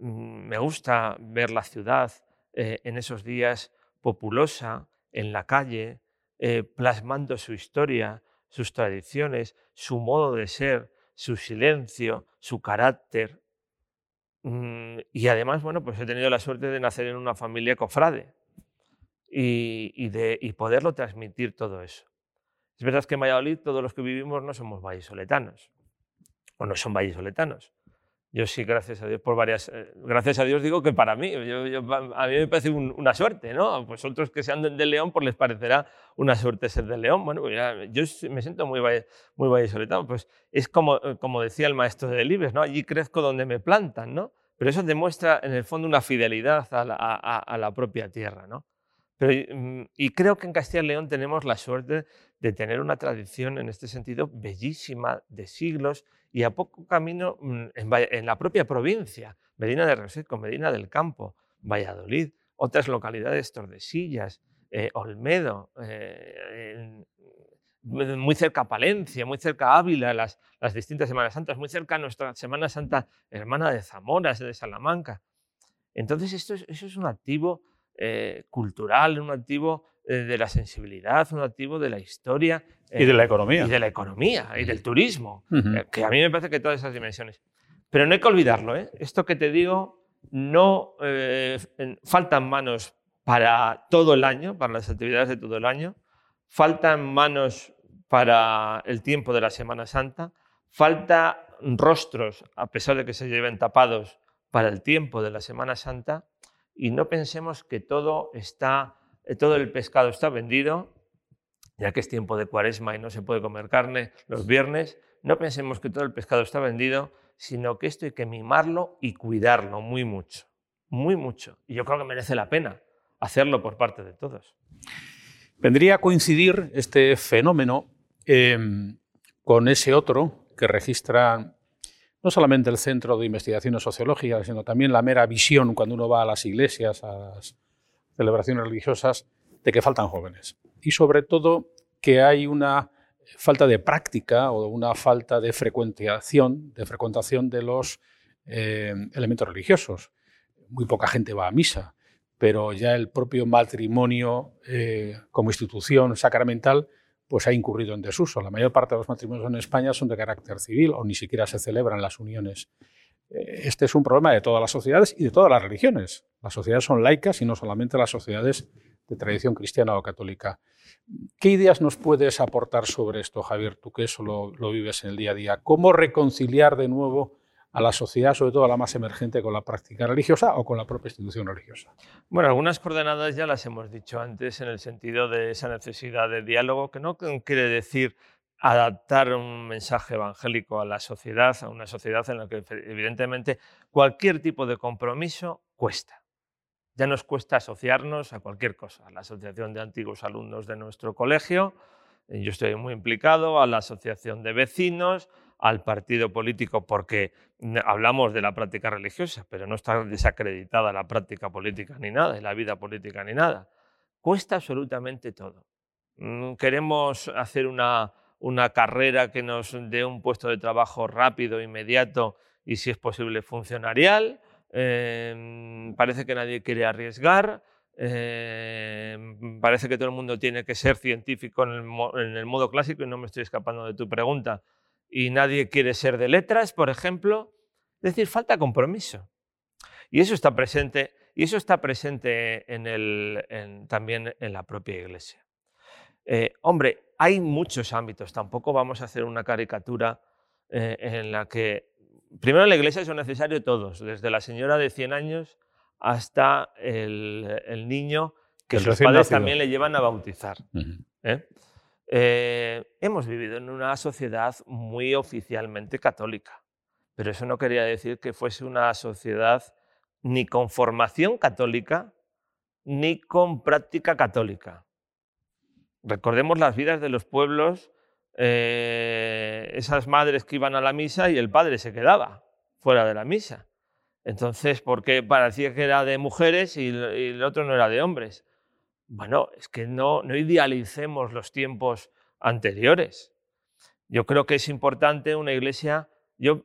Mm, me gusta ver la ciudad eh, en esos días populosa, en la calle, eh, plasmando su historia, sus tradiciones, su modo de ser, su silencio, su carácter. Mm, y además, bueno, pues he tenido la suerte de nacer en una familia cofrade y, de, y poderlo transmitir todo eso. Es verdad que en Valladolid todos los que vivimos no somos vallisoletanos, o no son vallisoletanos. Yo sí, gracias a Dios por varias. Eh, gracias a Dios digo que para mí, a mí me parece una suerte, ¿no? Pues otros que sean de, León, pues les parecerá una suerte ser de León. Bueno, pues yo me siento muy, muy. Pues es como, eh, como decía el maestro de Delibes, ¿no? Allí crezco donde me plantan, ¿no? Pero eso demuestra en el fondo una fidelidad a la propia tierra, ¿no? Mm, y creo que en Castilla y León tenemos la suerte de tener una tradición en este sentido bellísima de siglos y a poco camino mm, en, la propia provincia, Medina de Reseco, Medina del Campo, Valladolid, otras localidades, Tordesillas, eh, Olmedo, eh, muy cerca a Palencia, muy cerca a Ávila, las, las distintas Semanas Santas, muy cerca a nuestra Semana Santa hermana de Zamora, de Salamanca. Entonces, esto eso es un activo eh, cultural, un activo eh, de la sensibilidad, un activo de la historia. y de la economía. Y de la economía, y del turismo, eh, que a mí me parece que todas esas dimensiones. Pero no hay que olvidarlo, esto que te digo, no faltan manos para todo el año, para las actividades de todo el año, faltan manos para el tiempo de la Semana Santa, falta rostros, a pesar de que se lleven tapados, para el tiempo de la Semana Santa, y no pensemos que todo está, eh, todo el pescado está vendido, ya que es tiempo de cuaresma y no se puede comer carne los viernes, no pensemos que todo el pescado está vendido, sino que esto hay que mimarlo y cuidarlo muy mucho, muy mucho. Y yo creo que merece la pena hacerlo por parte de todos. Vendría a coincidir este fenómeno em, con ese otro que registra no solamente el Centro de Investigaciones Sociológicas, sino también la mera visión cuando uno va a las iglesias, a las celebraciones religiosas, de que faltan jóvenes. Y sobre todo que hay una falta de práctica o una falta de frecuentación, de, frecuentación de los eh, elementos religiosos. Muy poca gente va a misa, pero ya el propio matrimonio eh, como institución sacramental pues ha incurrido en desuso. La mayor parte de los matrimonios en España son de carácter civil o ni siquiera se celebran las uniones. Eh, este es un problema de todas las sociedades y de todas las religiones. Las sociedades son laicas y no solamente las sociedades de tradición cristiana o católica. ¿Qué ideas nos puedes aportar sobre esto, Javier, tú que eso lo, lo vives en el día a día? ¿Cómo reconciliar de nuevo a la sociedad, sobre todo a la más emergente, con la práctica religiosa o con la propia institución religiosa? Bueno, algunas coordenadas ya las hemos dicho antes en el sentido de esa necesidad de diálogo, que no quiere decir adaptar un mensaje evangélico a la sociedad, a una sociedad en la que evidentemente cualquier tipo de compromiso cuesta. Ya nos cuesta asociarnos a cualquier cosa, a la Asociación de Antiguos Alumnos de nuestro colegio, yo estoy muy implicado, a la Asociación de Vecinos, al partido político, porque hablamos de la práctica religiosa, pero no está desacreditada la práctica política ni nada, la vida política ni nada. Cuesta absolutamente todo. Mm, queremos hacer una, una carrera que nos dé un puesto de trabajo rápido, inmediato y, si es posible, funcionarial. Em, parece que nadie quiere arriesgar. Em, parece que todo el mundo tiene que ser científico en el, modo clásico y no me estoy escapando de tu pregunta. Y nadie quiere ser de letras, por ejemplo. Es decir, falta compromiso. Y eso está presente, y eso está presente también en la propia iglesia. Eh, hombre, hay muchos ámbitos, tampoco vamos a hacer una caricatura eh, en la que, primero en la iglesia son necesarios todos, desde la señora de 100 años hasta el, niño que sus padres también le llevan a bautizar. ¿eh? Hemos vivido en una sociedad muy oficialmente católica, pero eso no quería decir que fuese una sociedad ni con formación católica ni con práctica católica. Recordemos las vidas de los pueblos, eh, esas madres que iban a la misa y el padre se quedaba fuera de la misa. Entonces, ¿por qué parecía que era de mujeres y, el otro no era de hombres? Bueno, es que no, idealicemos los tiempos anteriores. Yo creo que es importante una iglesia, yo,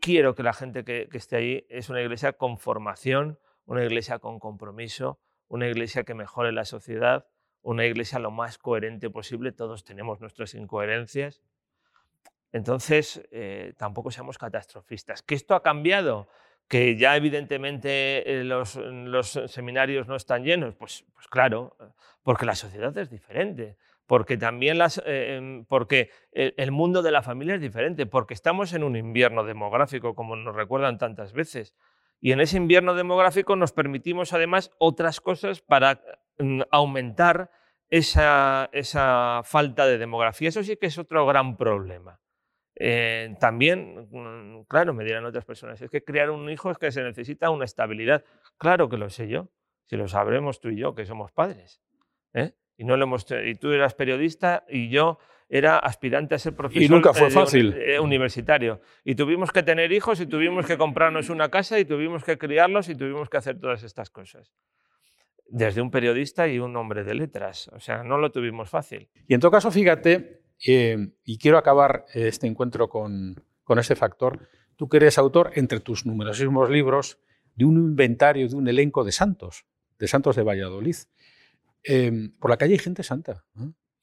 quiero que la gente que, que esté ahí es una iglesia con formación, una iglesia con compromiso, una iglesia que mejore la sociedad, una iglesia lo más coherente posible, todos tenemos nuestras incoherencias. Entonces, eh, tampoco seamos catastrofistas. ¿Que esto ha cambiado? ¿Que ya evidentemente eh, los, seminarios no están llenos? Pues, pues, claro, porque la sociedad es diferente, porque también las, eh, em, porque el mundo de la familia es diferente, porque estamos en un invierno demográfico, como nos recuerdan tantas veces. Y en ese invierno demográfico nos permitimos además otras cosas para mm, aumentar esa, esa, falta de demografía. Eso sí que es otro gran problema. Eh, también, mm, claro, me dirán otras personas, es que crear un hijo es que se necesita una estabilidad. Claro que lo sé yo, si lo sabremos tú y yo, que somos padres. ¿eh? Y, no lo hemos, y tú eras periodista y yo era aspirante a ser profesor y nunca fue fácil. Eh, universitario. Y tuvimos que tener hijos y tuvimos que comprarnos una casa y tuvimos que criarlos y tuvimos que hacer todas estas cosas. Desde un periodista y un hombre de letras. O sea, no lo tuvimos fácil. Y en todo caso, fíjate, eh, y quiero acabar este encuentro con, con ese factor, tú que eres autor, entre tus numerosísimos libros, de un inventario, de un elenco de santos, de santos de Valladolid. Eh, por la calle hay gente santa.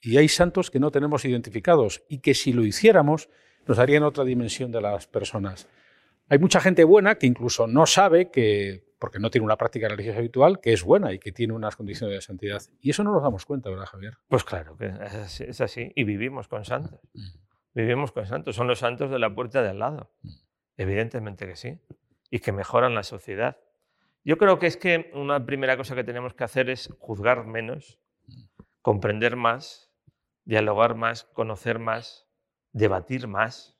Y hay santos que no tenemos identificados y que si lo hiciéramos nos darían otra dimensión de las personas. Hay mucha gente buena que incluso no sabe que, porque no tiene una práctica religiosa habitual, que es buena y que tiene unas condiciones de santidad. Y eso no nos damos cuenta, ¿verdad, Javier? Pues claro, que es así. Y vivimos con santos. Mm. Vivimos con santos. Son los santos de la puerta de al lado. Mm. Evidentemente que sí. Y que mejoran la sociedad. Yo creo que es que una primera cosa que tenemos que hacer es juzgar menos, comprender más dialogar más, conocer más, debatir más.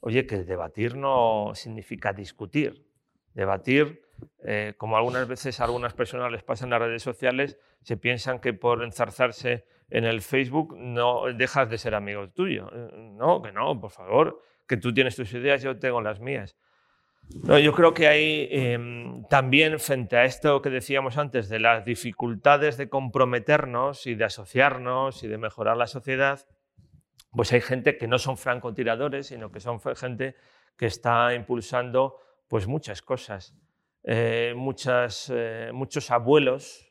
Oye, que debatir no significa discutir. Debatir, eh, como algunas veces a algunas personas les pasa en las redes sociales, se piensan que por enzarzarse en el Facebook no dejas de ser amigo tuyo. Eh, no, que no, por favor, que tú tienes tus ideas, yo tengo las mías. No, yo creo que hay em, también frente a esto que decíamos antes de las dificultades de comprometernos y de asociarnos y de mejorar la sociedad, pues hay gente que no son francotiradores, sino que son gente que está impulsando pues muchas cosas. Eh, muchas, eh, muchos abuelos,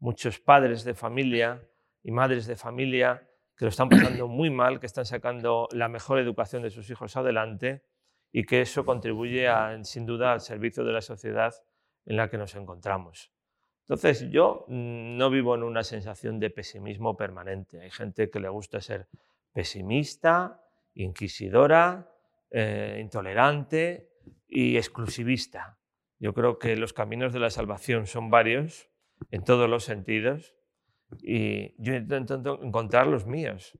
muchos padres de familia y madres de familia que lo están pasando muy mal, que están sacando la mejor educación de sus hijos adelante y que eso contribuye sin duda al servicio de la sociedad en la que nos encontramos. Entonces yo mm, no vivo en una sensación de pesimismo permanente. Hay gente que le gusta ser pesimista, inquisidora, eh, intolerante y exclusivista. Yo creo que los caminos de la salvación son varios en todos los sentidos y yo intento encontrar los míos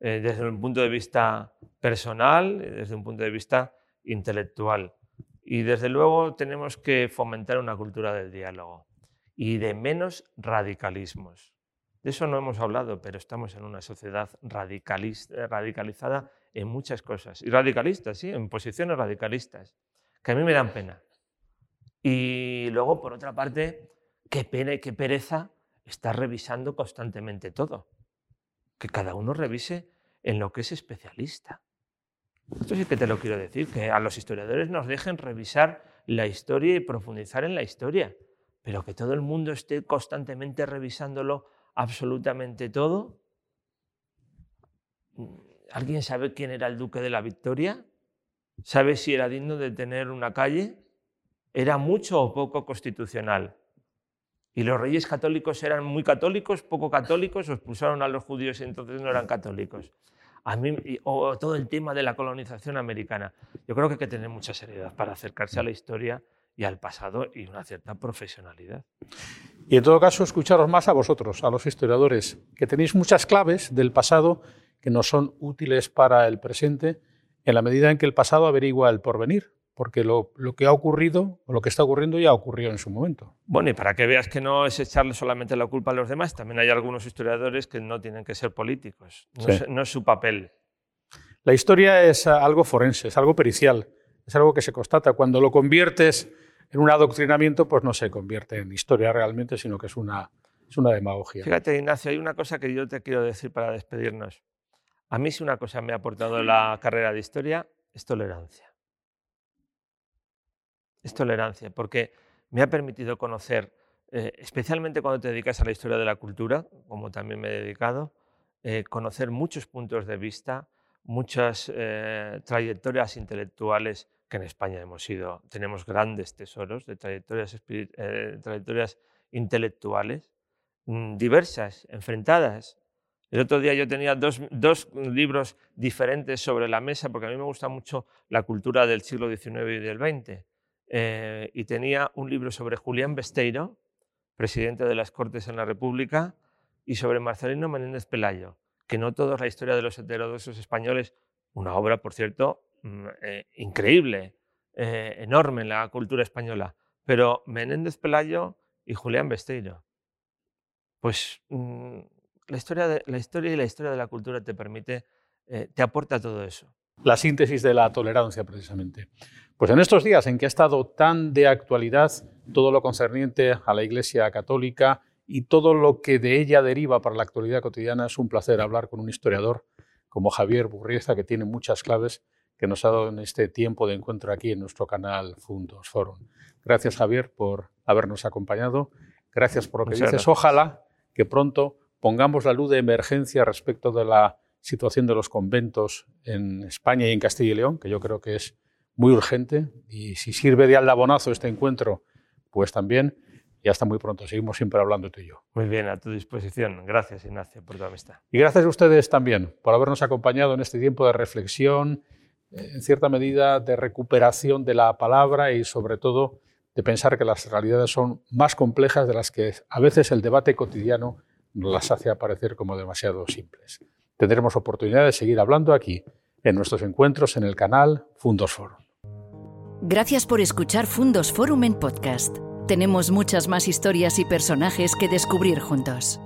eh, desde un punto de vista personal, desde un punto de vista intelectual. Y desde luego tenemos que fomentar una cultura del diálogo. y de menos radicalismos. De eso no hemos hablado, pero estamos en una sociedad radicalizada en muchas cosas. Y radicalistas, sí, en posiciones radicalistas, que a mí me dan pena. Y luego, por otra parte, qué pena y qué pereza estar revisando constantemente todo. Que cada uno revise en lo que es especialista. Esto sí que te lo quiero decir, que a los historiadores nos dejen revisar la historia y profundizar en la historia, pero que todo el mundo esté constantemente revisándolo absolutamente todo. ¿Alguien sabe quién era el duque de la Victoria? ¿Sabe si era digno de tener una calle? ¿Era mucho o poco constitucional? ¿Y los reyes católicos eran muy católicos, poco católicos, o expulsaron a los judíos y entonces no eran católicos? A mí, o todo el tema de la colonización americana. Yo creo que hay que tener mucha seriedad para acercarse a la historia y al pasado y una cierta profesionalidad. Y en todo caso, escucharos más a vosotros, a los historiadores, que tenéis muchas claves del pasado que nos son útiles para el presente en la medida en que el pasado averigua el porvenir, porque lo, que ha ocurrido o lo que está ocurriendo ya ocurrió en su momento. Bueno, y para que veas que no es echarle solamente la culpa a los demás, también hay algunos historiadores que no tienen que ser políticos, no, es, su papel. La historia es algo forense, es algo pericial, es algo que se constata. Cuando lo conviertes en un adoctrinamiento, pues no se convierte en historia realmente, sino que es una, es una demagogia. Fíjate, Ignacio, hay una cosa que yo te quiero decir para despedirnos. A mí si una cosa me ha aportado la carrera de historia es tolerancia. Es tolerancia, porque me ha permitido conocer, eh, especialmente cuando te dedicas a la historia de la cultura, como también me he dedicado, eh, conocer muchos puntos de vista, muchas eh, trayectorias intelectuales que en España hemos sido, tenemos grandes tesoros de trayectorias, intelectuales mm, diversas, enfrentadas, el otro día yo tenía dos, libros diferentes sobre la mesa, porque a mí me gusta mucho la cultura del siglo XIX y del XX. Eh, y tenía un libro sobre Julián Besteiro, presidente de las Cortes en la República, y sobre Marcelino Menéndez Pelayo, que no toda la historia de los heterodoxos españoles, una obra, por cierto, mm, eh, increíble, eh, enorme en la cultura española, pero Menéndez Pelayo y Julián Besteiro. Pues mm, la historia, la historia y la historia de la cultura te permite, te aporta todo eso. La síntesis de la tolerancia, precisamente. Pues en estos días en que ha estado tan de actualidad todo lo concerniente a la Iglesia Católica y todo lo que de ella deriva para la actualidad cotidiana, es un placer hablar con un historiador como Javier Burrieza, que tiene muchas claves que nos ha dado en este tiempo de encuentro aquí en nuestro canal Fundos Forum. Gracias, Javier, por habernos acompañado. Gracias por lo que dices. Ojalá que pronto pongamos la luz de emergencia respecto de la situación de los conventos en España y en Castilla y León, que yo creo que es muy urgente. Y si sirve de aldabonazo este encuentro, pues también. Y hasta muy pronto. Seguimos siempre hablando tú y yo. Muy bien, a tu disposición. Gracias, Ignacio, por tu amistad. Y gracias a ustedes también por habernos acompañado en este tiempo de reflexión, eh, en cierta medida de recuperación de la palabra y sobre todo de pensar que las realidades son más complejas de las que a veces el debate cotidiano las hace aparecer como demasiado simples. Tendremos oportunidad de seguir hablando aquí, en nuestros encuentros en el canal Fundos Forum. Gracias por escuchar Fundos Forum en podcast. Tenemos muchas más historias y personajes que descubrir juntos.